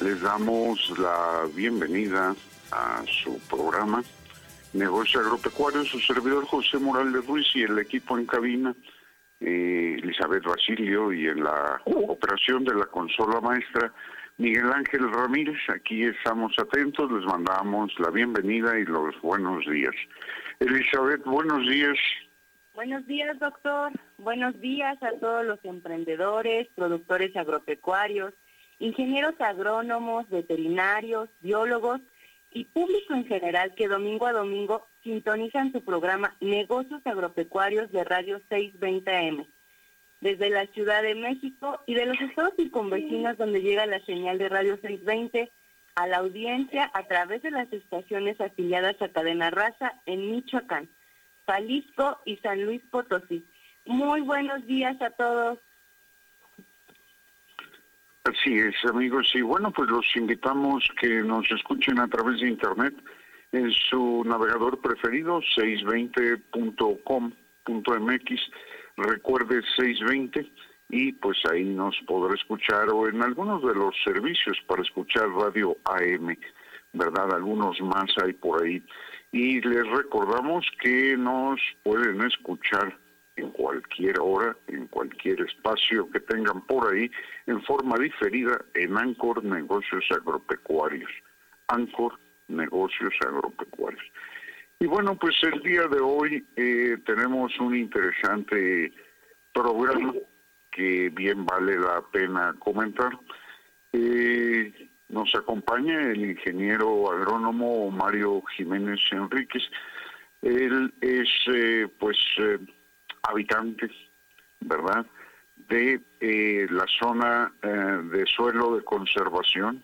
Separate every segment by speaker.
Speaker 1: Les damos la bienvenida a su programa Negocio Agropecuario, su servidor José Morales Ruiz y el equipo en cabina, eh, Elizabeth Basilio y en la operación de la consola maestra Miguel Ángel Ramírez. Aquí estamos atentos, les mandamos la bienvenida y los buenos días. Elizabeth, buenos días.
Speaker 2: Buenos días, doctor. Buenos días a todos los emprendedores, productores agropecuarios, ingenieros agrónomos, veterinarios, biólogos y público en general que domingo a domingo sintonizan su programa Negocios Agropecuarios de Radio 620M. Desde la Ciudad de México y de los estados circunvecinos donde llega la señal de Radio 620 a la audiencia a través de las estaciones afiliadas a Cadena Raza en Michoacán. Jalisco y San Luis Potosí. Muy buenos días a todos.
Speaker 1: Así es, amigos. Y bueno, pues los invitamos que nos escuchen a través de Internet en su navegador preferido, 620.com.mx. Recuerde 620 y pues ahí nos podrá escuchar o en algunos de los servicios para escuchar radio AM, ¿verdad? Algunos más hay por ahí y les recordamos que nos pueden escuchar en cualquier hora, en cualquier espacio que tengan por ahí, en forma diferida en Ancor Negocios Agropecuarios. Ancor Negocios Agropecuarios. Y bueno, pues el día de hoy eh, tenemos un interesante programa que bien vale la pena comentar. Eh, nos acompaña el ingeniero agrónomo Mario Jiménez Enríquez. Él es, eh, pues, eh, habitante, ¿verdad?, de eh, la zona de suelo de conservación,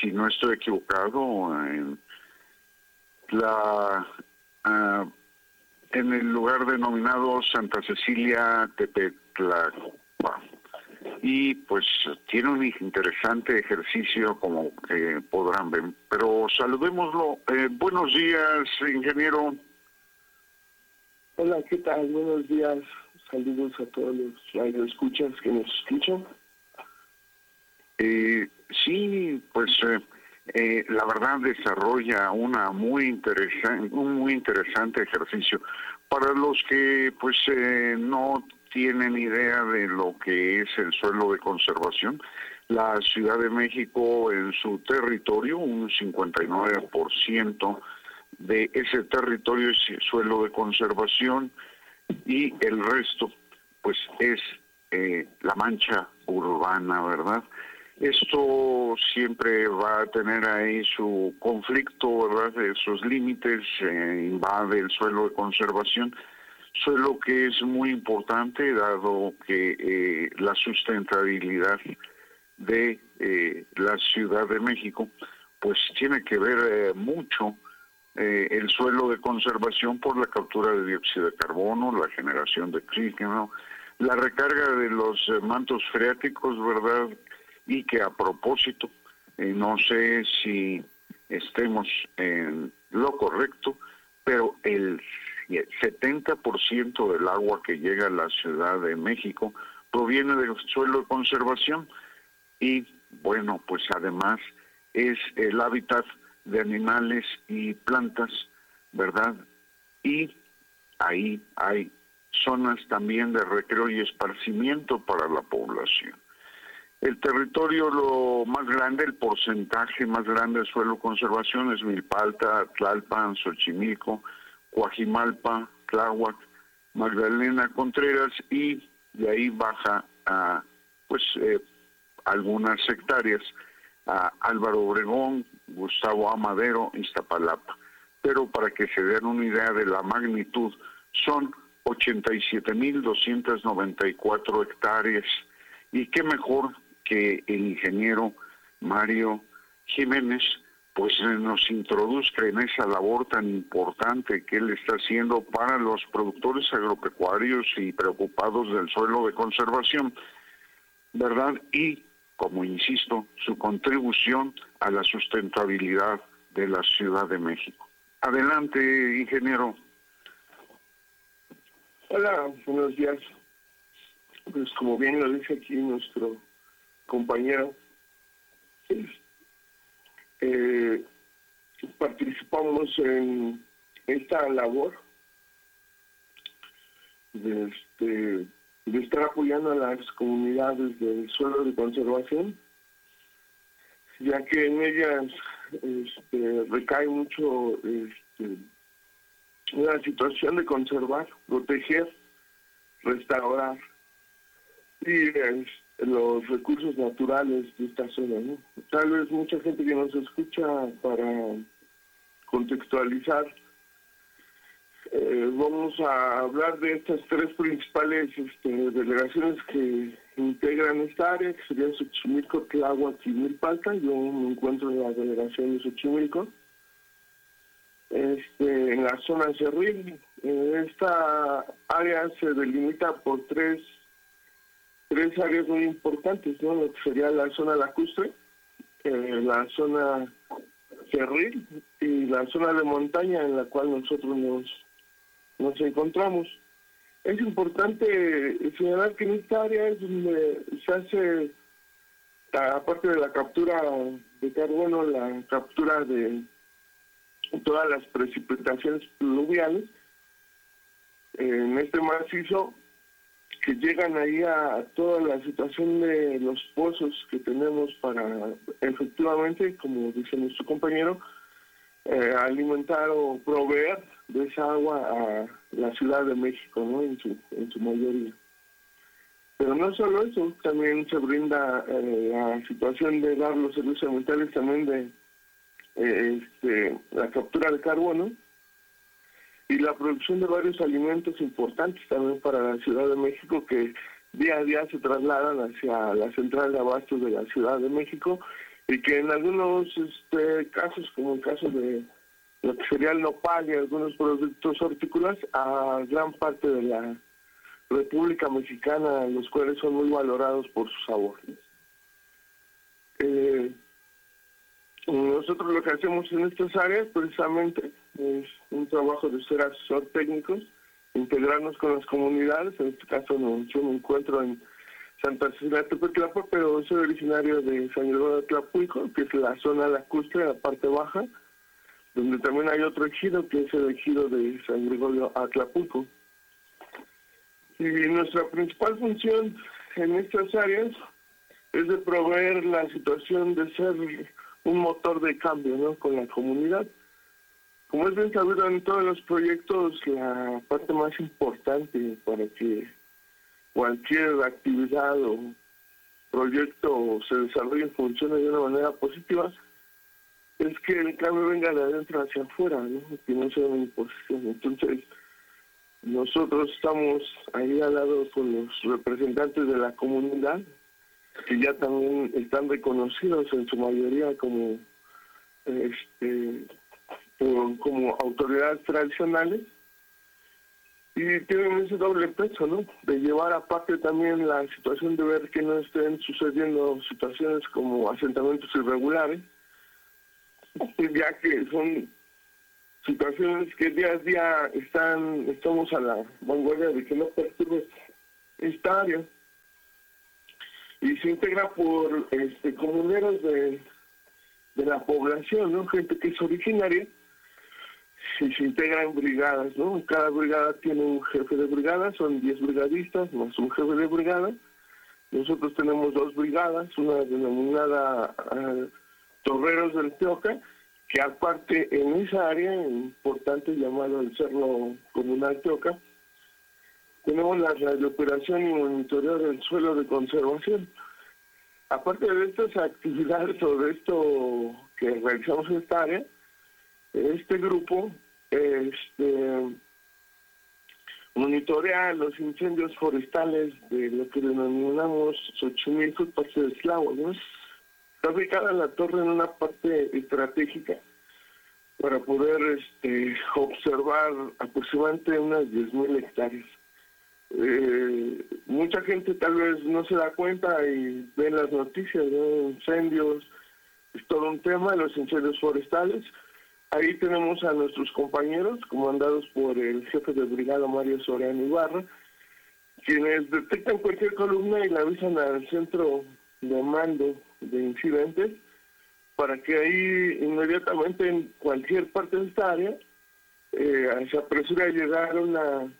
Speaker 1: si no estoy equivocado, en la en el lugar denominado Santa Cecilia Tepetla y pues tiene un interesante ejercicio como que podrán ver. Pero saludémoslo. Eh, buenos días, ingeniero.
Speaker 3: Hola, ¿qué tal? Buenos días. Saludos a todos los escuchas que nos escuchan.
Speaker 1: Eh, sí, pues eh, eh, la verdad desarrolla una muy un muy interesante ejercicio. Para los que pues no tienen idea de lo que es el suelo de conservación. La Ciudad de México en su territorio, un 59% de ese territorio es suelo de conservación y el resto pues es eh, la mancha urbana, ¿verdad? Esto siempre va a tener ahí su conflicto, ¿verdad? Sus límites, eh, invade el suelo de conservación suelo que es muy importante dado que eh, la sustentabilidad de eh, la Ciudad de México pues tiene que ver eh, el suelo de conservación por la captura de dióxido de carbono, la generación de oxígeno, la recarga de los mantos freáticos, ¿verdad? Y que a propósito, no sé si estemos en lo correcto, pero el 70% del agua que llega a la Ciudad de México proviene del suelo de conservación y bueno, pues además es el hábitat de animales y plantas, ¿verdad? Y ahí hay zonas también de recreo y esparcimiento para la población. El territorio lo más grande, el porcentaje más grande de suelo conservación es Milpalta, Tlalpan, Xochimilco, Coajimalpa, Tláhuac, Magdalena Contreras y de ahí baja a pues eh, algunas hectáreas Álvaro Obregón, Gustavo Amadero, Iztapalapa. Pero para que se den una idea de la magnitud, son 87.294 hectáreas. Y qué mejor que el ingeniero Mario Jiménez pues nos introduzca en esa labor tan importante que él está haciendo para los productores agropecuarios y preocupados del suelo de conservación, ¿verdad? Y, como insisto, su contribución a la sustentabilidad de la Ciudad de México. Adelante, ingeniero.
Speaker 3: Hola, buenos días. Pues como bien lo dice aquí nuestro compañero, eh, participamos en esta labor de, este, de estar apoyando a las comunidades del suelo de conservación, ya que en ellas este, recae mucho este, una situación de conservar, proteger, restaurar y los recursos naturales de esta zona. Tal vez mucha gente que nos escucha para contextualizar, eh, vamos a hablar de estas tres principales este, delegaciones que integran esta área, que serían Xochimilco, Tláhuac y Milpalta. Yo me encuentro en la delegación de Xochimilco. Este, en la zona Cerril, esta área se delimita por tres tres áreas muy importantes, ¿no? Lo que sería la zona lacustre, eh, la zona cerril y la zona de montaña en la cual nosotros nos, nos encontramos. Es importante señalar que en esta área es donde se hace, aparte de la captura de carbono, la captura de todas las precipitaciones pluviales. En este macizo que llegan ahí a toda la situación de los pozos que tenemos para efectivamente, como dice nuestro compañero, eh, alimentar o proveer de esa agua a la Ciudad de México, ¿no? En su, en su mayoría. Pero no solo eso, también se brinda eh, la situación de dar los servicios ambientales también de eh, este, la captura de carbono, y la producción de varios alimentos importantes también para la Ciudad de México que día a día se trasladan hacia la central de abastos de la Ciudad de México y que en algunos este, casos, como el caso de lo que sería el nopal y algunos productos hortícolas, a gran parte de la República Mexicana, los cuales son muy valorados por su sabor. Eh, nosotros lo que hacemos en estas áreas precisamente es un trabajo de ser asesor técnicos, integrarnos con las comunidades, en este caso no, yo me encuentro en Santa Cecilia Tepetlapa, pero soy originario de San Gregorio de Tlapulco, que es la zona lacustre, la parte baja, donde también hay otro ejido, que es el ejido de San Gregorio Atlapulco. Y nuestra principal función en estas áreas es de proveer la situación de ser un motor de cambio ¿no? con la comunidad. Como es bien sabido en todos los proyectos, la parte más importante para que cualquier actividad o proyecto se desarrolle y funcione de una manera positiva es que el cambio venga de adentro hacia afuera, ¿no? que no sea una imposición. Entonces, nosotros estamos ahí al lado con los representantes de la comunidad, que ya también están reconocidos en su mayoría como este como autoridades tradicionales y tienen ese doble peso, ¿no? De llevar aparte también la situación de ver que no estén sucediendo situaciones como asentamientos irregulares, ya que son situaciones que día a día están estamos a la vanguardia de que no perturbe esta área y se integra por este comuneros de, de la población, ¿no? Gente que es originaria se integra en brigadas, ¿no? Cada brigada tiene un jefe de brigada, son 10 brigadistas más un jefe de brigada. Nosotros tenemos dos brigadas, una denominada uh, Torreros del Teoca, que aparte en esa área importante llamada el Cerro Comunal Teoca, tenemos la radiooperación y monitoreo del suelo de conservación. Aparte de estas actividades o de esto que realizamos en esta área, este grupo este, monitorea los incendios forestales de lo que denominamos Xochimilco Parque de Eslavo. ¿no? Está ubicada la torre en una parte estratégica para poder este, observar aproximadamente unas 10.000 hectáreas. Eh, mucha gente tal vez no se da cuenta y ve las noticias, ¿no? incendios, es todo un tema, los incendios forestales, Ahí tenemos a nuestros compañeros, comandados por el jefe de brigada Mario Soriano Ibarra, quienes detectan cualquier columna y la avisan al centro de mando de incidentes para que ahí inmediatamente en cualquier parte de esta área eh, se apresure a llegar una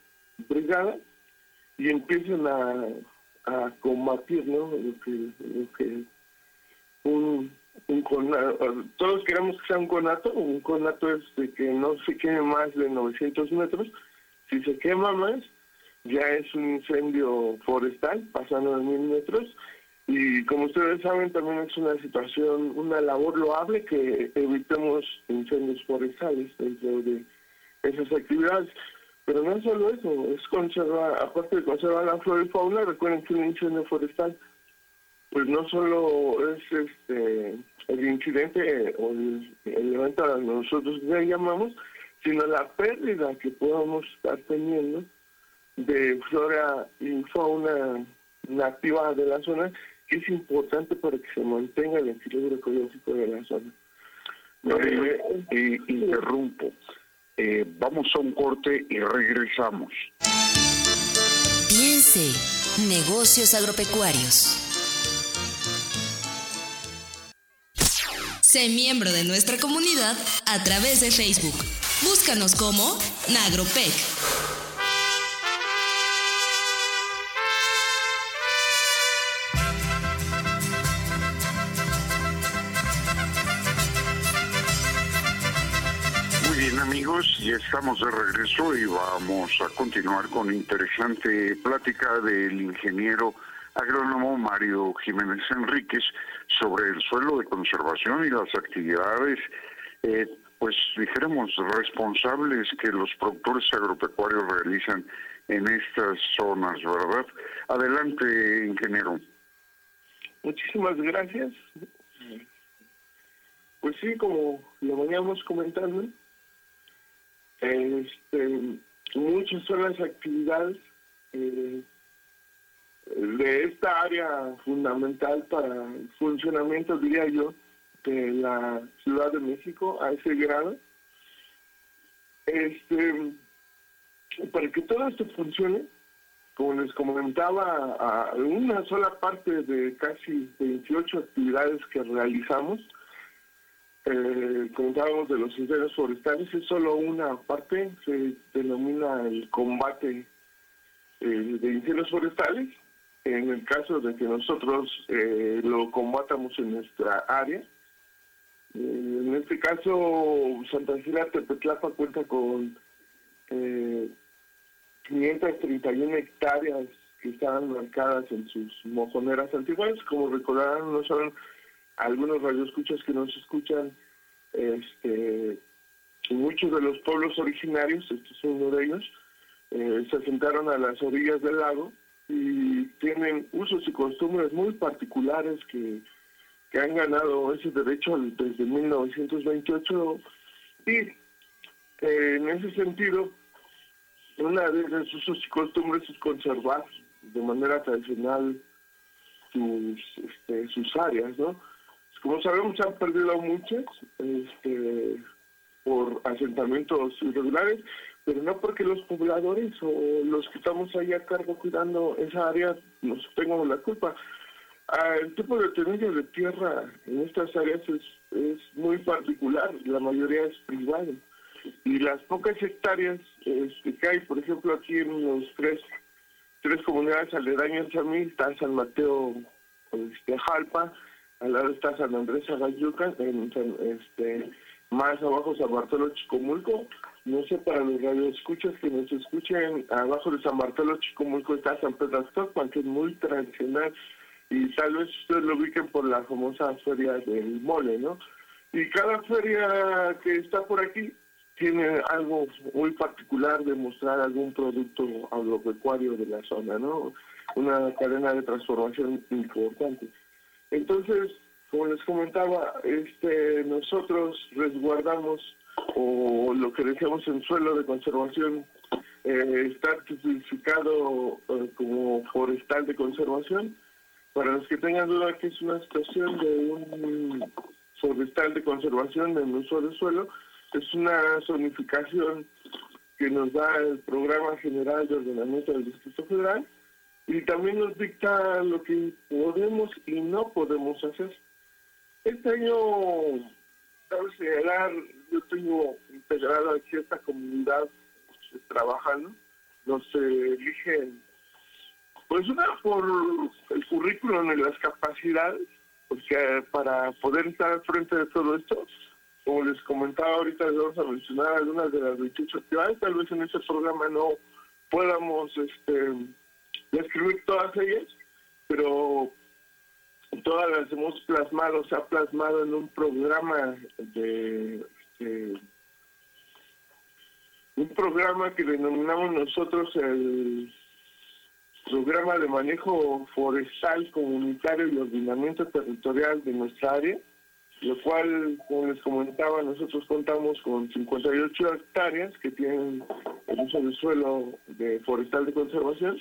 Speaker 3: brigada y empiecen a, combatir ¿no? lo que un un conato, todos queremos que sea un conato, un conato es de que no se queme más de 900 metros, si se quema más ya es un incendio forestal pasando de mil metros y como ustedes saben también es una situación, una labor loable que evitemos incendios forestales dentro de esas actividades. Pero no solo eso, es conservar, aparte de conservar la flora y fauna, recuerden que un incendio forestal pues no solo es este el incidente o el, evento que nosotros le llamamos, sino la pérdida que podamos estar teniendo de flora y fauna nativa de la zona, que es importante para que se mantenga el equilibrio ecológico de la zona.
Speaker 1: Eh, interrumpo. Eh, vamos a un corte y regresamos.
Speaker 4: Piense, negocios agropecuarios. Sé miembro de nuestra comunidad a través de Facebook. Búscanos como Nagropec.
Speaker 1: Muy bien amigos, ya estamos de regreso y vamos a continuar con interesante plática del ingeniero agrónomo Mario Jiménez Enríquez sobre el suelo de conservación y las actividades, eh, pues dijéramos, responsables que los productores agropecuarios realizan en estas zonas, ¿verdad? Adelante, ingeniero.
Speaker 3: Muchísimas gracias. Pues sí, como lo veníamos comentando, este, muchas son las actividades eh, de esta área fundamental para el funcionamiento, diría yo, de la Ciudad de México a ese grado. Este, para que todo esto funcione, como les comentaba, una sola parte de casi 28 actividades que realizamos, eh, comentábamos de los incendios forestales, es solo una parte, se denomina el combate eh, de incendios forestales, en el caso de que nosotros eh, lo combatamos en nuestra área. Eh, en este caso, Santa Cecilia Tepetlapa cuenta con eh, 531 hectáreas que están marcadas en sus mojoneras antiguas. Como recordarán, no son algunos radioescuchas que nos escuchan, este, muchos de los pueblos originarios, este es uno de ellos, eh, se asentaron a las orillas del lago y tienen usos y costumbres muy particulares que, han ganado ese derecho desde 1928 y eh, en ese sentido una de sus usos y costumbres es conservar de manera tradicional sus, este, sus áreas, ¿no? Como sabemos, se han perdido muchas este, por asentamientos irregulares, pero no porque los pobladores o los que estamos ahí a cargo cuidando esa área nos tengamos la culpa. Ah, el tipo de tenencia de tierra en estas áreas es, es muy particular, la mayoría es privada. Y las pocas hectáreas este, que hay, por ejemplo, aquí en los tres, tres comunidades aledañas a mí, está San Mateo este, Jalpa, al lado está San Andrés Agayuca, este, más abajo San Bartolo Chicomulco. No sé, para los radioescuchas que nos escuchen, abajo de San Bartolo Chicomulco está San Pedro Stockman, que es muy tradicional y tal vez ustedes lo ubiquen por la famosa feria del mole, ¿no? Y cada feria que está por aquí tiene algo muy particular de mostrar algún producto agropecuario de la zona, ¿no? Una cadena de transformación importante. Entonces, como les comentaba, este, nosotros resguardamos o lo que decíamos en suelo de conservación eh, está certificado eh, como forestal de conservación para los que tengan duda que es una situación de un forestal de conservación en uso de suelo, es una zonificación que nos da el Programa General de Ordenamiento del Distrito Federal y también nos dicta lo que podemos y no podemos hacer. Este año, cabe señalar, yo tengo integrado aquí esta comunidad trabajando, nos eligen pues una por el currículum y las capacidades, porque para poder estar al frente de todo esto, como les comentaba ahorita, les vamos a mencionar algunas de las 28 actividades, tal vez en este programa no podamos este, describir todas ellas, pero todas las hemos plasmado, se ha plasmado en un programa de, de un programa que denominamos nosotros el programa de manejo forestal comunitario y ordenamiento territorial de nuestra área, lo cual, como les comentaba, nosotros contamos con 58 hectáreas que tienen el uso de suelo de forestal de conservación,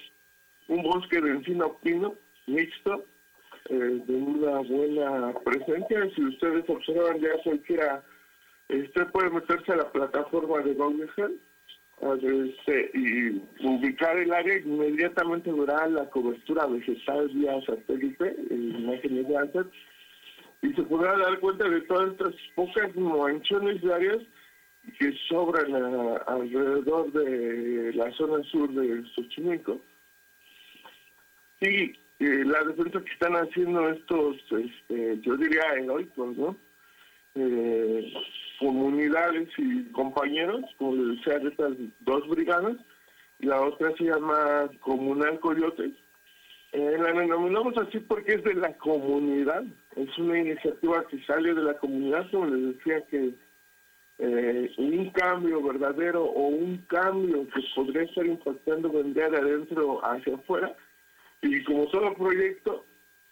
Speaker 3: un bosque de encino pino mixto, eh, de una buena presencia. Si ustedes observan ya cualquiera, usted puede meterse a la plataforma de Google este, y ubicar el área inmediatamente verá la cobertura vegetal vía satélite, imágenes de antes, y se podrá dar cuenta de todas estas pocas manchones de áreas que sobran alrededor de la zona sur de Xochimilco. Y eh, la defensa que están haciendo estos, este, yo diría heroicos, ¿no? Eh, comunidades y compañeros, como les decía, de estas dos brigadas. La otra se llama Comunal Coyotes. Eh, la denominamos así porque es de la comunidad. Es una iniciativa que sale de la comunidad, como les decía, que eh, un cambio verdadero o un cambio que podría estar impactando de adentro hacia afuera. Y como todo proyecto,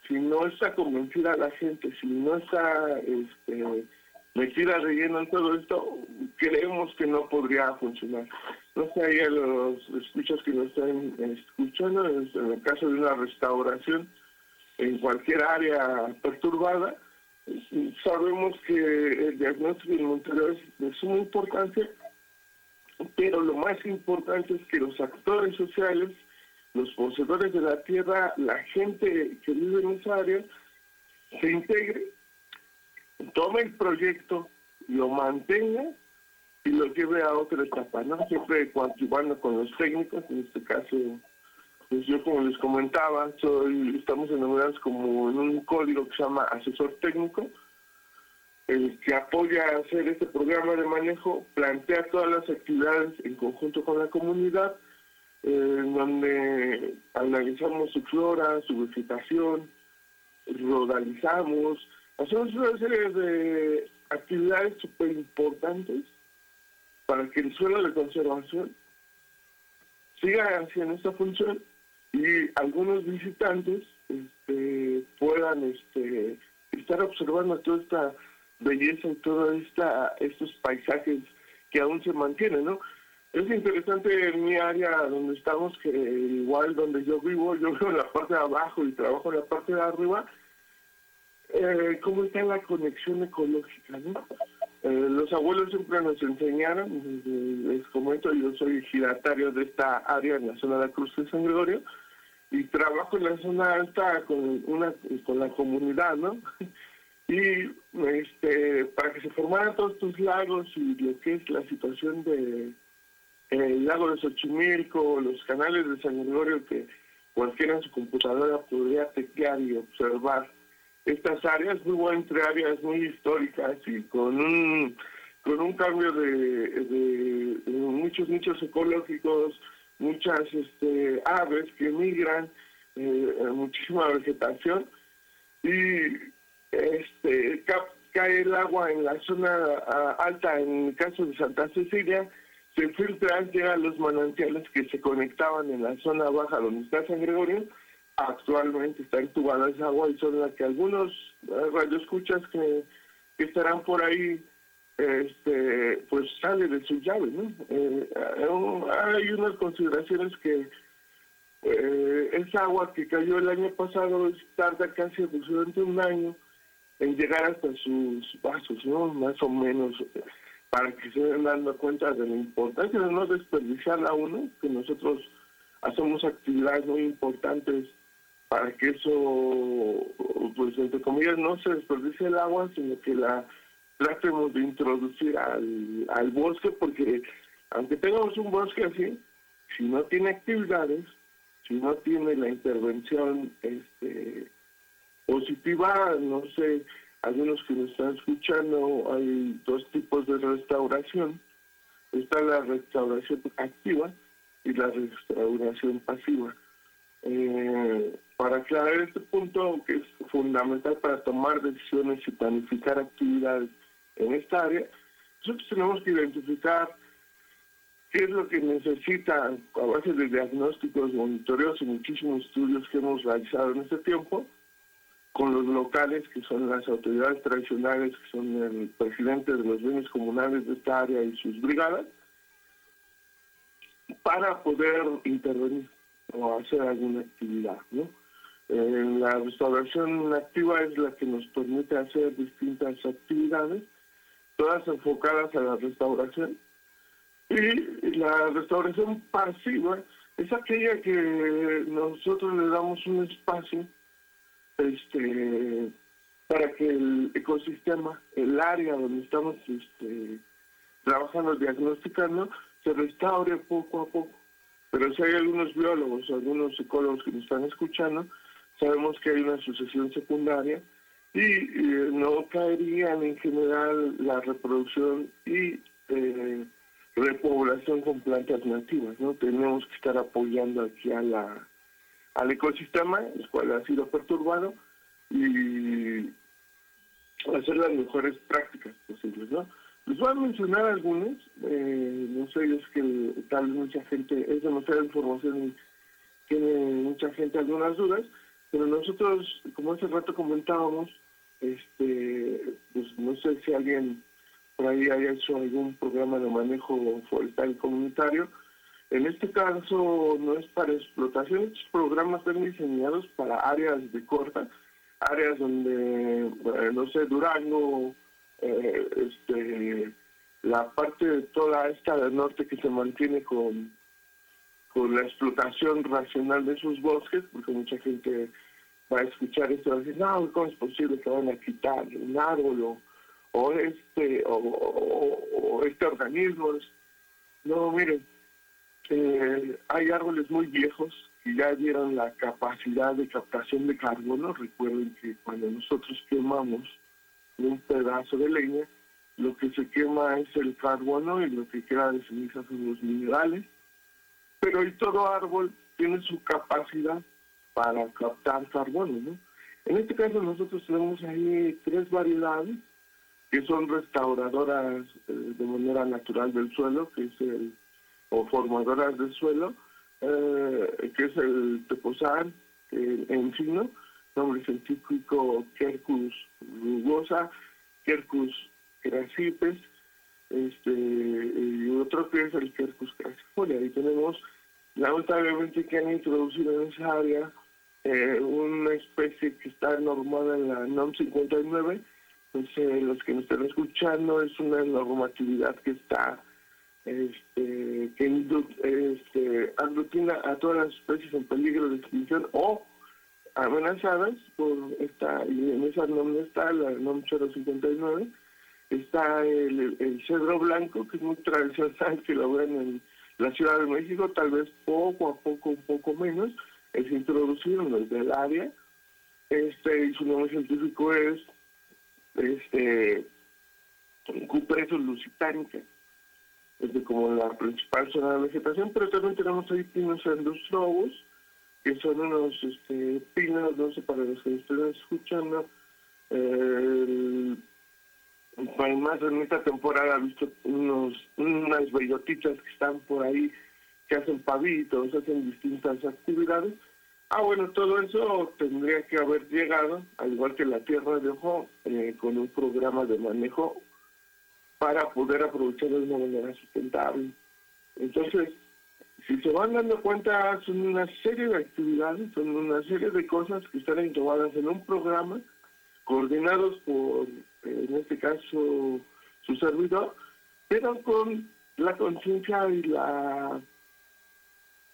Speaker 3: si no está convencida la gente, si no está este, metida de lleno en todo esto, creemos que no podría funcionar. No sé, ahí a los escuchas que nos están escuchando, en el caso de una restauración en cualquier área perturbada, sabemos que el diagnóstico Monterrey es de suma importancia, pero lo más importante es que los actores sociales, los poseedores de la tierra, la gente que vive en esa área, se integre tome el proyecto, lo mantenga y lo lleve a otra etapa, ¿no? Siempre coadyuvando con los técnicos, en este caso, pues yo como les comentaba, soy, estamos denominados como en un código que se llama asesor técnico, el que apoya a hacer este programa de manejo, plantea todas las actividades en conjunto con la comunidad, en donde analizamos su flora, su vegetación, rodalizamos, Hacemos una serie de actividades súper importantes para que el suelo de conservación siga haciendo esta función y algunos visitantes este, puedan este, estar observando toda esta belleza y todos estos paisajes que aún se mantienen, ¿no? Es interesante en mi área donde estamos, que igual donde yo vivo, yo vivo en la parte de abajo y trabajo en la parte de arriba, eh, cómo está la conexión ecológica, ¿no? Eh, los abuelos siempre nos enseñaron, les comento, yo soy giratario de esta área en la zona de la Cruz de San Gregorio, y trabajo en la zona alta con una con la comunidad, ¿no? y este para que se formaran todos estos lagos y lo que es la situación de el lago de Xochimilco, los canales de San Gregorio que cualquiera en su computadora podría teclear y observar. Estas áreas, muy entre áreas muy históricas y con un con un cambio de, muchos nichos ecológicos, muchas este, aves que migran, eh, muchísima vegetación. Y este cae el agua en la zona alta, en el caso de Santa Cecilia, se filtran, llegan los manantiales que se conectaban en la zona baja donde está San Gregorio, actualmente está entubada esa agua y son las que algunos eh, radioescuchas que, que estarán por ahí este pues sale de su llave no eh, hay unas consideraciones que eh, esa agua que cayó el año pasado tarda casi aproximadamente un año en llegar hasta sus vasos no más o menos para que se den dando cuenta de la importancia de no desperdiciarla uno que nosotros hacemos actividades muy importantes para que eso pues entre comillas no se desperdicie el agua sino que la tratemos de introducir al, al bosque porque aunque tengamos un bosque así, si no tiene actividades, si no tiene la intervención este positiva, no sé, algunos que nos están escuchando, hay dos tipos de restauración. Está la restauración activa y la restauración pasiva. Eh, para aclarar este punto que es fundamental para tomar decisiones y planificar actividades en esta área, nosotros tenemos que identificar qué es lo que necesita a base de diagnósticos, monitoreos y muchísimos estudios que hemos realizado en este tiempo con los locales, que son las autoridades tradicionales, que son el presidente de los bienes comunales de esta área y sus brigadas, para poder intervenir o hacer alguna actividad. Eh, la restauración activa es la que nos permite hacer distintas actividades todas enfocadas a la restauración. Y la restauración pasiva es aquella que nosotros le damos un espacio este para que el ecosistema, el área donde estamos este, trabajando, diagnosticando, se restaure poco a poco. Pero si hay algunos biólogos, algunos psicólogos que nos están escuchando, sabemos que hay una sucesión secundaria y eh, no caerían en general la reproducción y eh, repoblación con plantas nativas, ¿no? Tenemos que estar apoyando aquí a la al ecosistema, el cual ha sido perturbado, y hacer las mejores prácticas posibles, ¿no? Les voy a mencionar algunas, eh, no sé, es que tal vez mucha gente, es demasiada información y tiene mucha gente algunas dudas, pero nosotros, como hace rato comentábamos, este, pues no sé si alguien por ahí haya hecho algún programa de manejo forestal comunitario. En este caso no es para explotación, estos programas están diseñados para áreas de corta, áreas donde, no sé, Durango, eh, este, la parte de toda esta del norte que se mantiene con, con la explotación racional de sus bosques, porque mucha gente va a escuchar esto y decir, no, ¿cómo es posible que van a quitar un árbol o, este o, este organismo? No, miren, eh, hay árboles muy viejos que ya dieron la capacidad de captación de carbono. Recuerden que cuando nosotros quemamos un pedazo de leña, lo que se quema es el carbono y lo que queda de ceniza son los minerales. Pero y todo árbol tiene su capacidad para captar carbono. ¿no? En este caso nosotros tenemos ahí tres variedades que son restauradoras eh, de manera natural del suelo, que es el, o formadoras del suelo, eh, que es el teposán, el encino, nombre científico Quercus rugosa, Quercus crasipes, este, y otro que es el Quercus crassifolia. Ahí tenemos lamentablemente que han introducido en esa área eh, una especie que está normada en la NOM 59, pues eh, los que me están escuchando es una normatividad que está este, que este, aglutina a todas las especies en peligro de extinción o amenazadas por esta, y en esa norma está la NOM 059, está el, cedro blanco, que es muy tradicional, que lo ven en la Ciudad de México, tal vez poco a poco, un poco menos, es introducido en el área, este, y su nombre científico es este Cupresus lusitánica, es como la principal zona de vegetación, pero también tenemos ahí pinos endostrovos, que son unos este, pinos, no sé, para los que estén escuchando, eh, más en esta temporada he visto unos, unas bellotitas que están por ahí, que hacen pavitos, hacen distintas actividades. Ah, bueno, todo eso tendría que haber llegado, al igual que la tierra de ojo, eh, con un programa de manejo para poder aprovecharlo de una manera sustentable. Entonces, si se van dando cuenta, son una serie de actividades, son una serie de cosas que están englobadas en un programa, coordinados por, en este caso, su servidor, pero con la conciencia y la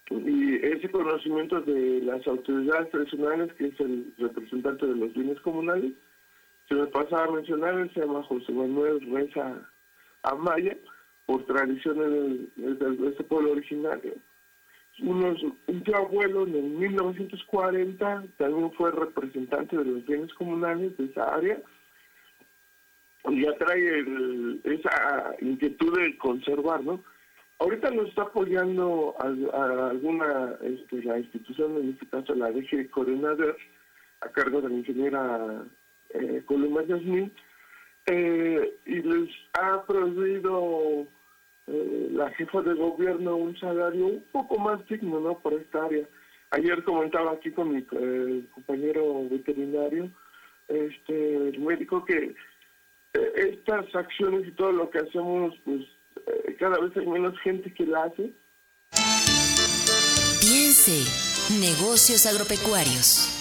Speaker 3: y ese conocimiento de las autoridades tradicionales, que es el representante de los bienes comunales, se me pasaba a mencionar, se llama José Manuel Reza Amaya, por tradiciones de, este pueblo originario. Unos, un tío abuelo en el 1940 también fue representante de los bienes comunales de esa área y ya trae esa inquietud de conservar, ¿no? Ahorita nos está apoyando a, alguna, este, la institución, en este caso la DG Coordinador, a cargo de la ingeniera eh, Columba eh, y les ha prohibido eh, la jefa de gobierno un salario un poco más digno ¿no? por esta área. Ayer comentaba aquí con mi eh, compañero veterinario, este, el médico, que estas acciones y todo lo que hacemos, pues cada vez hay menos gente que la hace.
Speaker 4: Piense, negocios agropecuarios.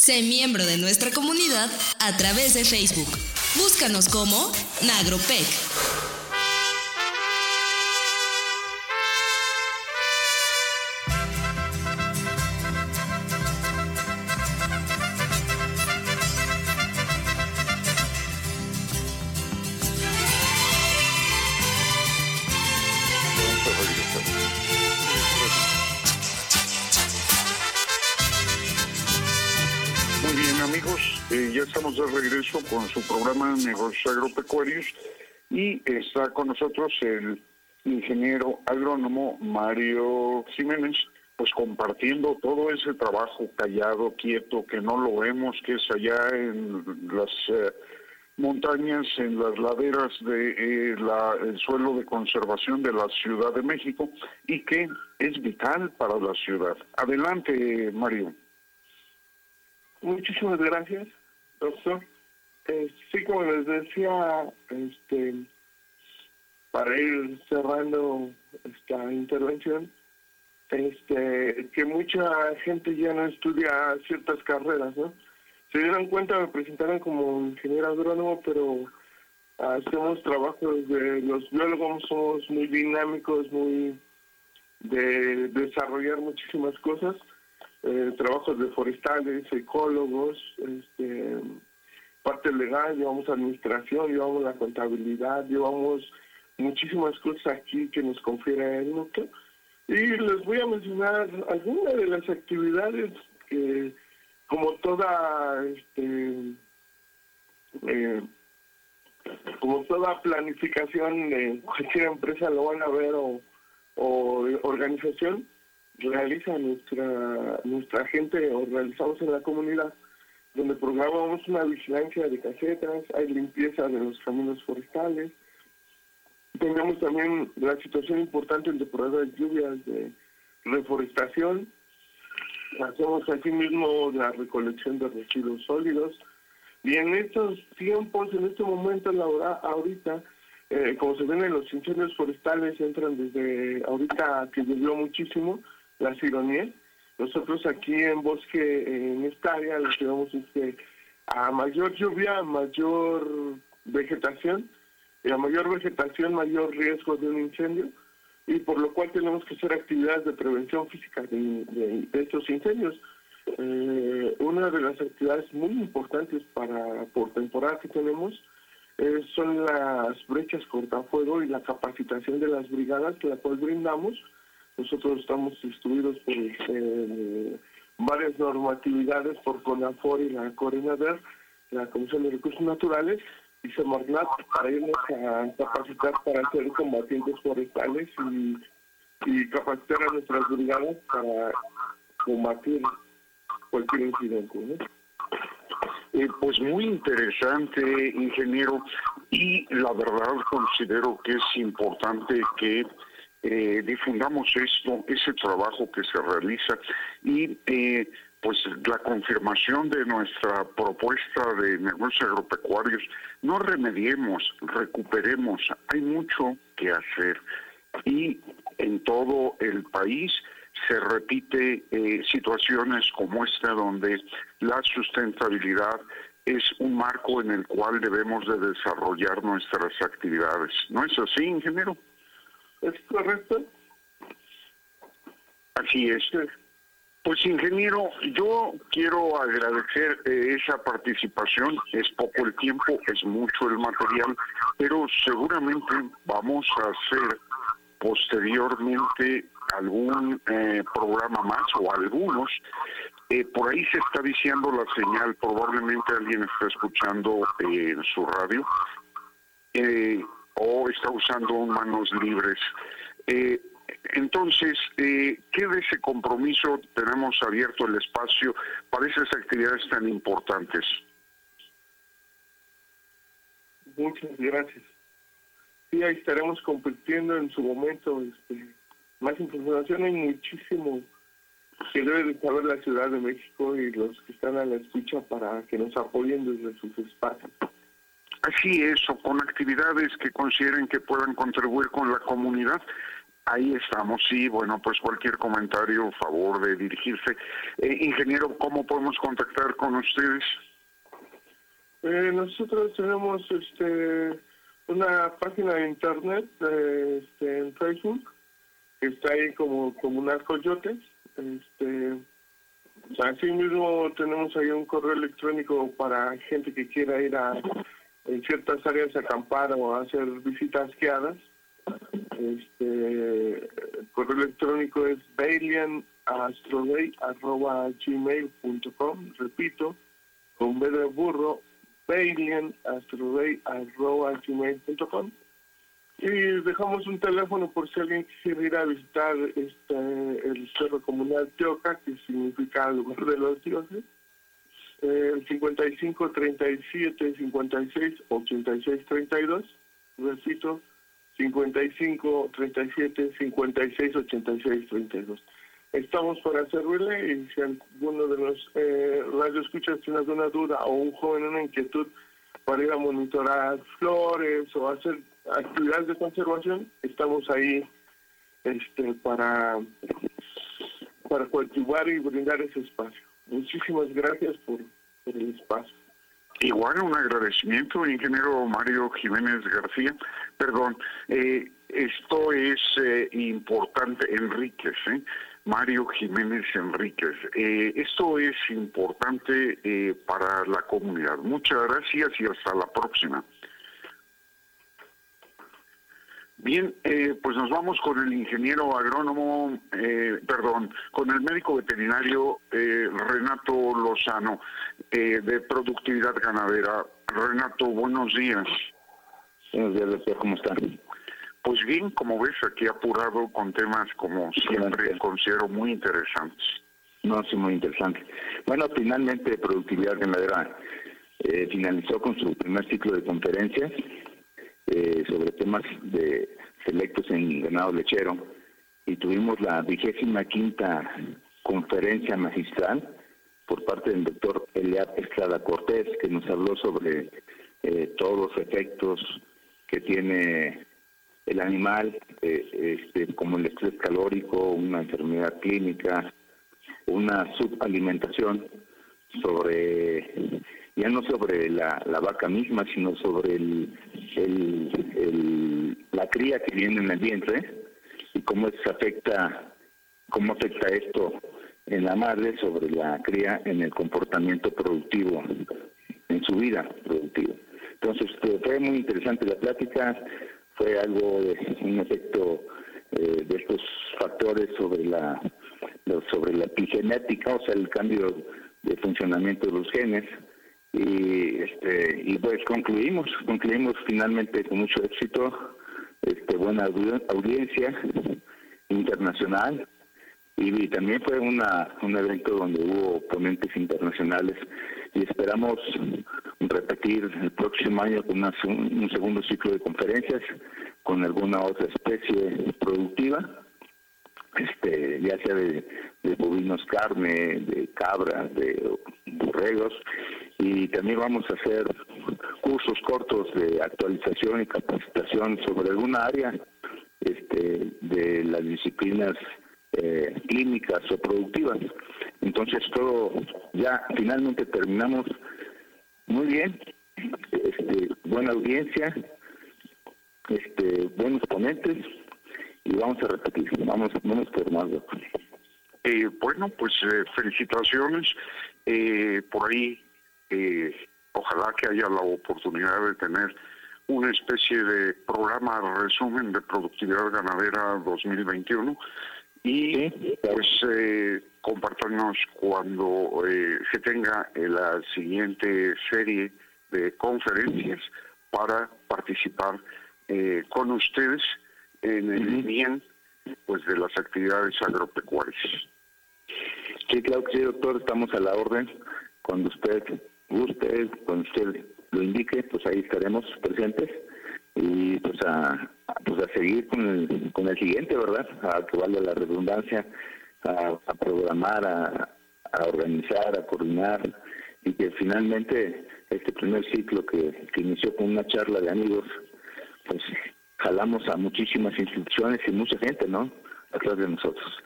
Speaker 4: Sé miembro de nuestra comunidad a través de Facebook. Búscanos como Nagropec.
Speaker 1: Estamos de regreso con su programa de Negocios Agropecuarios y está con nosotros el ingeniero agrónomo Mario Jiménez, pues compartiendo todo ese trabajo callado, quieto, que no lo vemos, que es allá en las eh, montañas, en las laderas del de, eh, suelo de conservación de la Ciudad de México y que es vital para la ciudad. Adelante, Mario.
Speaker 3: Muchísimas gracias doctor. Eh, sí, como les decía, este, para ir cerrando esta intervención, este, que mucha gente ya no estudia ciertas carreras, ¿no? Se dieron cuenta, me presentaron como ingeniero agrónomo, pero hacemos trabajos de los biólogos, somos muy dinámicos, muy de desarrollar muchísimas cosas eh, trabajos de forestales, ecólogos, este, parte legal, llevamos administración, llevamos la contabilidad, llevamos muchísimas cosas aquí que nos confiere el núcleo. Y les voy a mencionar algunas de las actividades que, como toda, este, eh, como toda planificación de cualquier empresa lo van a ver o organización, realiza nuestra nuestra gente o realizamos en la comunidad donde programamos una vigilancia de casetas, hay limpieza de los caminos forestales. Tenemos también la situación importante en temporada de lluvias de reforestación. Hacemos aquí mismo la recolección de residuos sólidos. Y en estos tiempos, en este momento, la ahorita, eh, como se ven en los incendios forestales, entran desde ahorita que llovió muchísimo, la cironía. Nosotros aquí en Bosque, en esta área, lo que vemos es que a mayor lluvia, mayor vegetación, y a mayor vegetación, mayor riesgo de un incendio y por lo cual tenemos que hacer actividades de prevención física de, estos incendios. Eh, una de las actividades muy importantes para por temporada que tenemos eh, son las brechas cortafuego y la capacitación de las brigadas, la cual brindamos. Nosotros estamos instruidos por eh, varias normatividades por CONAFOR y la CORENADER, la Comisión de Recursos Naturales, y Semarnat para irnos a capacitar para ser combatientes forestales y, y capacitar a nuestras brigadas para combatir cualquier incidente.
Speaker 1: Eh, pues muy interesante, ingeniero, y la verdad considero que es importante que eh, difundamos esto, ese trabajo que se realiza y eh, pues la confirmación de nuestra propuesta de negocios agropecuarios, no remediemos, recuperemos, hay mucho que hacer y en todo el país se repite eh, situaciones como esta donde la sustentabilidad es un marco en el cual debemos de desarrollar nuestras actividades. ¿No es así, ingeniero?
Speaker 3: Es correcto.
Speaker 1: Así es. Pues ingeniero, yo quiero agradecer eh, esa participación. Es poco el tiempo, es mucho el material, pero seguramente vamos a hacer posteriormente algún eh, programa más o algunos. Eh, por ahí se está diciendo la señal, probablemente alguien está escuchando en su radio o está usando manos libres. Entonces, eh, ¿qué de ese compromiso tenemos abierto el espacio para esas actividades tan importantes?
Speaker 3: Muchas gracias. Sí, ahí estaremos compitiendo en su momento. Este, más información, hay muchísimo que debe de saber la Ciudad de México y los que están a la escucha para que nos apoyen desde sus espacios.
Speaker 1: Así es, con actividades que consideren que puedan contribuir con la comunidad. Ahí estamos, sí, bueno, pues cualquier comentario, favor de dirigirse. Eh, ingeniero, ¿cómo podemos contactar con ustedes?
Speaker 3: Eh, nosotros tenemos este una página de internet este, en Facebook, que está ahí como Comunal Coyotes. Este, así mismo tenemos ahí un correo electrónico para gente que quiera ir a en ciertas áreas acampar o hacer visitas guiadas. Este, el correo electrónico es gmail.com repito, con B de burro, gmail.com y dejamos un teléfono por si alguien quisiera ir a visitar este el Cerro Comunal Teoca, que significa lugar de los dioses, el 55 37 56 86 32, repito, 55 37 56 86 32. Estamos para servirle y si alguno de los eh, radioescuchas tiene alguna duda o un joven una inquietud para ir a monitorar flores o hacer actividades de conservación, estamos ahí este para para cultivar y brindar ese espacio. Muchísimas gracias por, el espacio.
Speaker 1: Igual un agradecimiento, ingeniero Mario Jiménez García. Perdón, eh, esto es eh, importante, Enríquez, ¿eh? Mario Jiménez Enríquez. Eh, esto es importante para la comunidad. Muchas gracias y hasta la próxima. Bien, eh, pues nos vamos con el ingeniero agrónomo, eh, perdón, con el médico veterinario eh, Renato Lozano de Productividad Ganadera. Renato, buenos días.
Speaker 5: Buenos días, doctor, ¿cómo está?
Speaker 1: Pues bien, como ves, aquí apurado con temas como siempre considero muy interesantes.
Speaker 5: No, sí, muy interesante. Bueno, finalmente Productividad Ganadera eh, finalizó con su primer ciclo de conferencias eh, sobre temas de selectos en ganado lechero y tuvimos la vigésima quinta conferencia magistral por parte del doctor Eliab Estrada Cortés, que nos habló sobre eh, todos los efectos que tiene el animal, eh, este, como el estrés calórico, una enfermedad clínica, una subalimentación sobre, ya no sobre la, vaca misma, sino sobre el, el, la cría que viene en el vientre y cómo afecta, cómo afecta esto en la madre sobre la cría en el comportamiento productivo, en su vida productiva. Entonces este, fue muy interesante la plática, fue algo de un efecto eh, de estos factores sobre la sobre la epigenética, o sea, el cambio de funcionamiento de los genes y este y pues concluimos concluimos finalmente con mucho éxito este buena audiencia internacional. Y, también fue una, un evento donde hubo ponentes internacionales. Y esperamos repetir el próximo año con un segundo ciclo de conferencias con alguna otra especie productiva, este, ya sea de, bovinos carne, de cabras, de borregos, y también vamos a hacer cursos cortos de actualización y capacitación sobre alguna área este, de las disciplinas eh, clínicas o productivas. Entonces todo ya finalmente terminamos muy bien, este, buena audiencia, este, buenos ponentes y vamos a repetir, vamos, vamos por más.
Speaker 1: Eh, bueno, pues eh, felicitaciones. Eh, por ahí, eh, ojalá que haya la oportunidad de tener una especie de programa resumen de productividad ganadera 2021 y pues eh, compartirnos cuando eh, se tenga la siguiente serie de conferencias para participar eh, con ustedes en el bien pues de las actividades agropecuarias.
Speaker 5: Sí, claro que sí, doctor, estamos a la orden. Cuando usted guste, cuando usted lo indique, pues ahí estaremos presentes y pues a, pues a seguir con el, con el siguiente, ¿verdad? A que valga la redundancia, a, programar, a, organizar, a coordinar y que finalmente este primer ciclo que, que inició con una charla de amigos, pues jalamos a muchísimas instituciones y mucha gente, ¿no? Atrás de nosotros.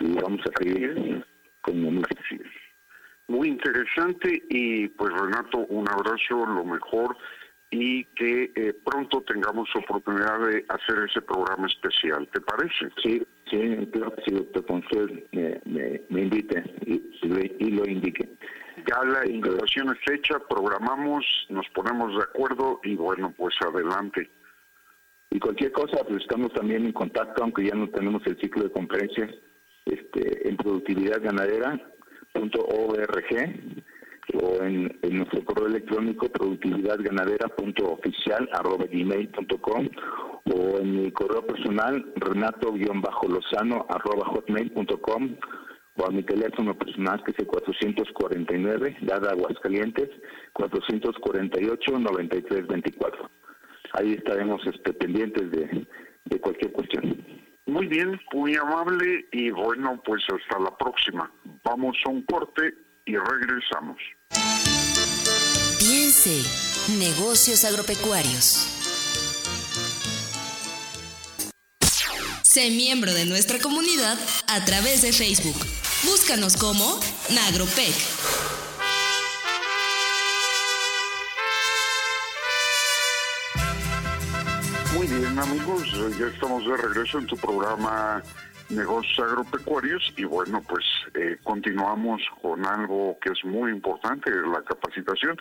Speaker 5: Y vamos a seguir con la música.
Speaker 1: Muy interesante y pues Renato, un abrazo, lo mejor y que eh, pronto tengamos oportunidad de hacer ese programa especial. ¿Te parece?
Speaker 5: Sí, sí, claro sí, doctor me, me invite y, y, lo indique.
Speaker 1: Ya la invitación es hecha, programamos, nos ponemos de acuerdo y bueno, pues adelante.
Speaker 5: Y cualquier cosa, pues estamos también en contacto, aunque ya no tenemos el ciclo de conferencias, este, en productividadganadera.org o en, nuestro correo electrónico productividadganadera.oficial.gmail.com o en mi correo personal renato-lozano.hotmail.com o a mi teléfono personal que es el 449, dada Aguascalientes, 448-9324. Ahí estaremos este, pendientes de, de cualquier cuestión.
Speaker 1: Muy bien, muy amable y bueno, pues hasta la próxima. Vamos a un corte y regresamos.
Speaker 4: Piense, negocios agropecuarios. Sé miembro de nuestra comunidad a través de Facebook. Búscanos como Nagropec.
Speaker 1: Amigos, ya estamos de regreso en tu programa negocios agropecuarios y bueno, pues eh, continuamos con algo que es muy importante, la capacitación.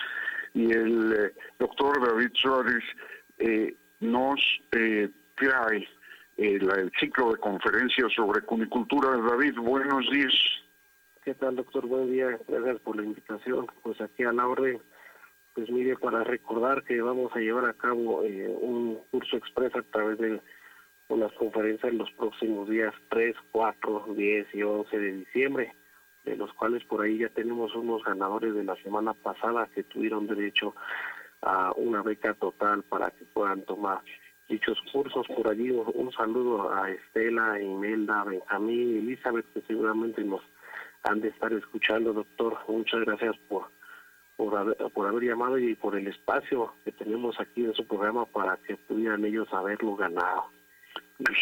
Speaker 1: Y el eh, doctor David Suárez eh, nos trae el ciclo de conferencias sobre cunicultura. David, buenos días.
Speaker 6: ¿Qué tal, doctor? Buen día. Gracias por la invitación. Pues aquí a la orden, pues mire, para recordar que vamos a llevar a cabo un curso expreso a través del con las conferencias en los próximos días 3, 4, 10 y 11 de diciembre. de los cuales por ahí ya tenemos unos ganadores de la semana pasada que tuvieron derecho a una beca total para que puedan tomar dichos cursos. Por allí un saludo a Estela, Imelda, Benjamín, Elizabeth, que seguramente nos han de estar escuchando, doctor. Muchas gracias por, por, haber, por haber llamado y por el espacio que tenemos aquí en su programa para que pudieran ellos haberlo ganado.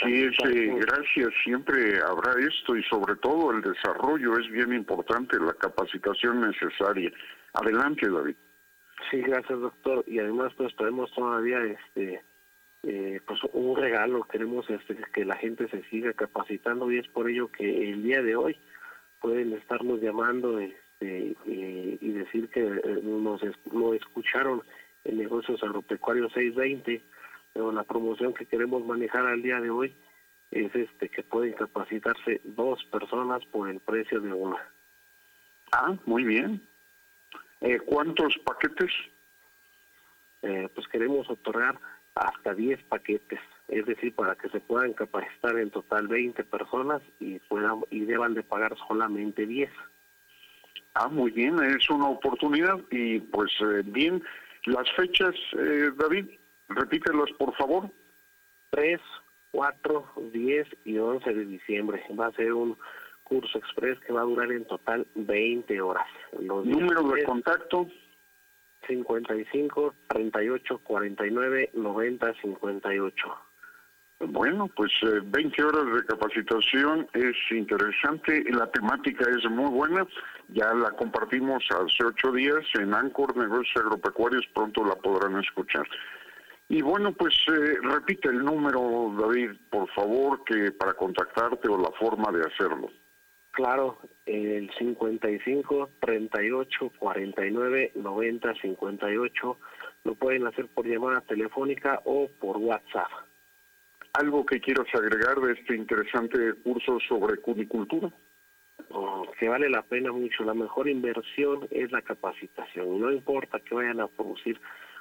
Speaker 1: Sí, es, eh, gracias. Siempre habrá esto y sobre todo el desarrollo es bien importante, la capacitación necesaria. Adelante, David.
Speaker 6: Sí, gracias, doctor. Y además, pues tenemos todavía este eh, pues un regalo. Queremos este, que la gente se siga capacitando y es por ello que el día de hoy pueden estarnos llamando este, y, decir que eh, nos lo escucharon en Negocios Agropecuarios 620 pero la promoción que queremos manejar al día de hoy es este que pueden capacitarse dos personas por el precio de una.
Speaker 1: Ah, muy bien. Eh, ¿Cuántos paquetes?
Speaker 6: Eh, pues queremos otorgar hasta 10 paquetes, es decir, para que se puedan capacitar en total 20 personas y puedan y deban de pagar solamente 10.
Speaker 1: Ah, muy bien, es una oportunidad y pues eh, bien, las fechas, eh, David, repítelas por favor.
Speaker 6: 3, 4, 10 y 11 de diciembre. Va a ser un curso express que va a durar en total 20 horas.
Speaker 1: Número de contacto.
Speaker 6: 55 38 49 90 58.
Speaker 1: Bueno, pues 20 eh, horas de capacitación es interesante, la temática es muy buena, ya la compartimos hace ocho días en Ancor Negocios Agropecuarios, pronto la podrán escuchar. Y bueno, pues eh, repite el número, David, por favor, que para contactarte o la forma de hacerlo.
Speaker 6: Claro, el 55 38 49 90 58 lo pueden hacer por llamada telefónica o por WhatsApp.
Speaker 1: ¿Algo que quieras agregar de este interesante curso sobre cunicultura?
Speaker 6: Oh, que vale la pena mucho. La mejor inversión es la capacitación. No importa que vayan a producir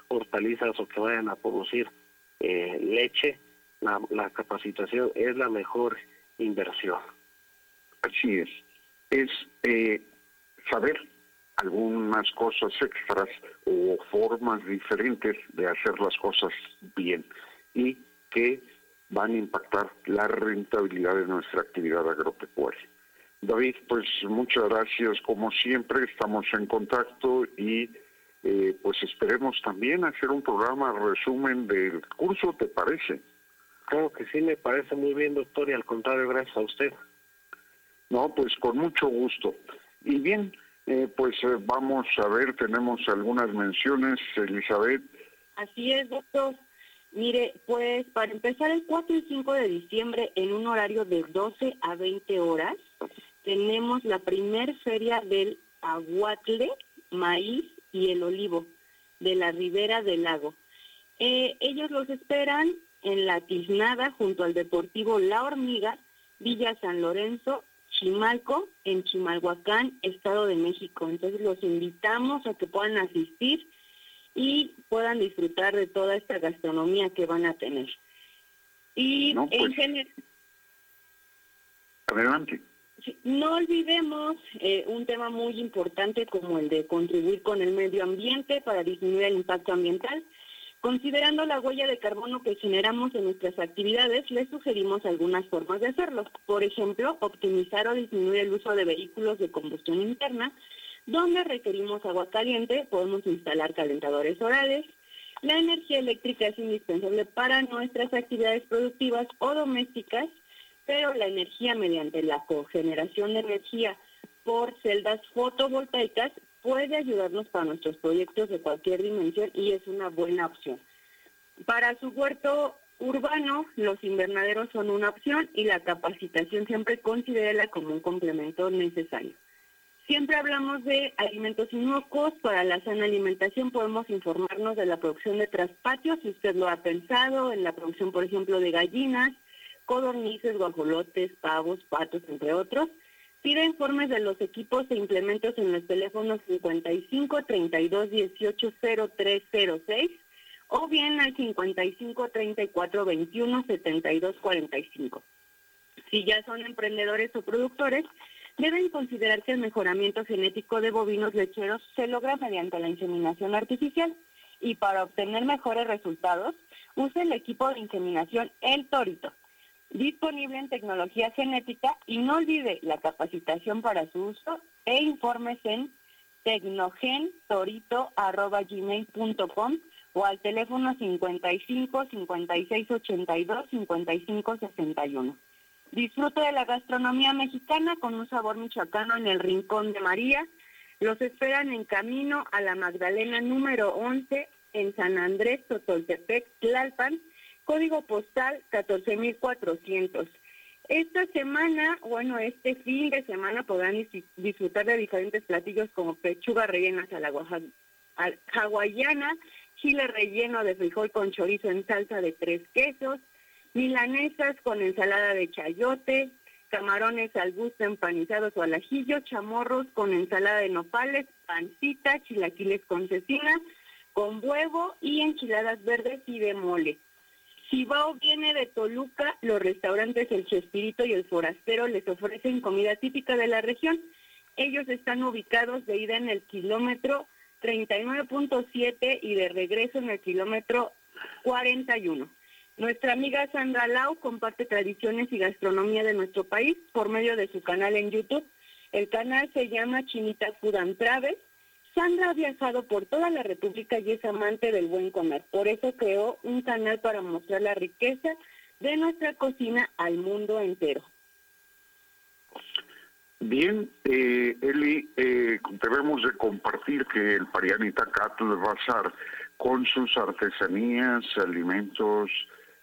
Speaker 6: hortalizas o que vayan a producir eh, leche, la, la capacitación es la mejor inversión.
Speaker 1: Así es. Es eh, saber algunas cosas extras o formas diferentes de hacer las cosas bien y que van a impactar la rentabilidad de nuestra actividad agropecuaria. David, pues muchas gracias como siempre, estamos en contacto y eh, pues esperemos también hacer un programa resumen del curso, ¿te parece?
Speaker 6: Claro que sí, me parece muy bien, doctor, y al contrario, gracias a usted.
Speaker 1: No, pues con mucho gusto. Y bien, eh, pues eh, vamos a ver, tenemos algunas menciones, Elizabeth.
Speaker 2: Así es, doctor. Mire, pues para empezar el 4 y 5 de diciembre en un horario de 12 a 20 horas, tenemos la primer feria del aguatle, maíz y el olivo de la ribera del lago. Eh, ellos los esperan en la Tiznada junto al Deportivo La Hormiga, Villa San Lorenzo, Chimalco, en Chimalhuacán, Estado de México. Entonces los invitamos a que puedan asistir y puedan disfrutar de toda esta gastronomía que van a tener. Y en pues, general...
Speaker 1: Adelante.
Speaker 2: No olvidemos eh, un tema muy importante como el de contribuir con el medio ambiente para disminuir el impacto ambiental. Considerando la huella de carbono que generamos en nuestras actividades, les sugerimos algunas formas de hacerlo. Por ejemplo, optimizar o disminuir el uso de vehículos de combustión interna. Donde requerimos agua caliente, podemos instalar calentadores orales. La energía eléctrica es indispensable para nuestras actividades productivas o domésticas pero la energía mediante la cogeneración de energía por celdas fotovoltaicas puede ayudarnos para nuestros proyectos de cualquier dimensión y es una buena opción. Para su huerto urbano, los invernaderos son una opción y la capacitación siempre considérala como un complemento necesario. Siempre hablamos de alimentos inocuos. Para la sana alimentación podemos informarnos de la producción de traspatios, si usted lo ha pensado, en la producción, por ejemplo, de gallinas, codornices, guajolotes, pavos, patos, entre otros. Pide informes de los equipos e implementos en los teléfonos 55 32 18 0306 o bien al 55 34 21 72 45. Si ya son emprendedores o productores, deben considerar que el mejoramiento genético de bovinos lecheros se logra mediante la inseminación artificial. Y para obtener mejores resultados, use el equipo de inseminación El Torito, disponible en tecnología genética. Y no olvide la capacitación para su uso e informes en tecnogentorito.gmail.com o al teléfono 55 56 82 55 61. Disfrute de la gastronomía mexicana con un sabor michoacano en el Rincón de María. Los esperan en camino a la Magdalena número 11 en San Andrés, Totoltepec, Tlalpan, código postal 14400. Esta semana, bueno, este fin de semana podrán disfrutar de diferentes platillos como pechuga rellenas a la hawaiana, chile relleno de frijol con chorizo en salsa de tres quesos, milanesas con ensalada de chayote, camarones al gusto empanizados o al ajillo, chamorros con ensalada de nopales, pancita, chilaquiles con cecina, con huevo y enchiladas verdes y de mole. Cibao viene de Toluca, los restaurantes El Chespirito y El Forastero les ofrecen comida típica de la región. Ellos están ubicados de ida en el kilómetro 39.7 y de regreso en el kilómetro 41. Nuestra amiga Sandra Lau comparte tradiciones y gastronomía de nuestro país por medio de su canal en YouTube. El canal se llama Chinita Food and Travel. Sandra ha viajado por toda la República y es amante del buen comer. Por eso creó un canal para mostrar la riqueza de nuestra cocina al mundo entero.
Speaker 1: Bien, eh, Eli, eh, debemos de compartir que el Parianita Cattle Bazar, con sus artesanías, alimentos,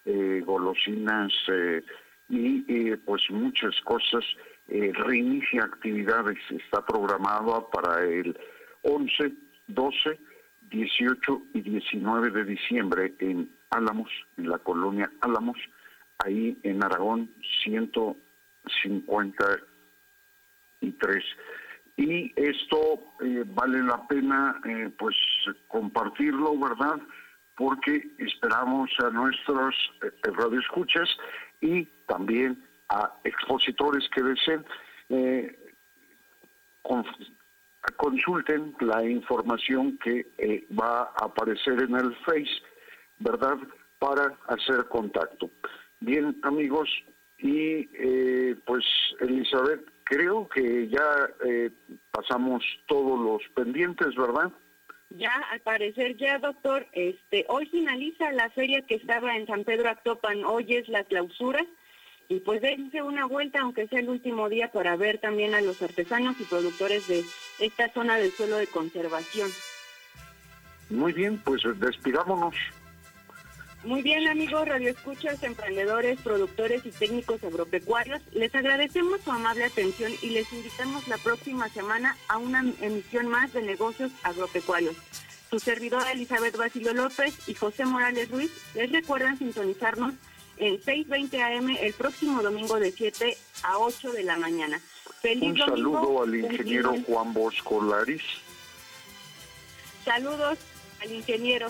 Speaker 1: eh, golosinas eh, y pues muchas cosas. Eh, reinicia actividades, está programado para el 11, 12, 18 y 19 de diciembre en Álamos, en la colonia Álamos, ahí en Aragón 153. Y esto vale la pena pues compartirlo, ¿verdad? Porque esperamos a nuestros eh, radioescuchas y también a expositores que deseen eh, consulten la información que eh, va a aparecer en el Face, ¿verdad? Para hacer contacto. Bien, amigos, y pues Elizabeth, creo que ya pasamos todos los pendientes, ¿verdad?
Speaker 2: Ya, al parecer ya, doctor, este, hoy finaliza la feria que estaba en San Pedro Actopan, hoy es la clausura, y pues dense una vuelta, aunque sea el último día, para ver también a los artesanos y productores de esta zona del suelo de conservación.
Speaker 1: Muy bien, pues despidámonos.
Speaker 2: Muy bien, amigos radioescuchas, emprendedores, productores y técnicos agropecuarios. Les agradecemos su amable atención y les invitamos la próxima semana a una emisión más de negocios agropecuarios. Su servidora Elizabeth Basilio López y José Morales Ruiz les recuerdan sintonizarnos en 6:20 AM el próximo domingo de 7 a 8 de la mañana.
Speaker 1: Feliz Un saludo al ingeniero Juan Bosco Laris.
Speaker 2: Saludos al ingeniero.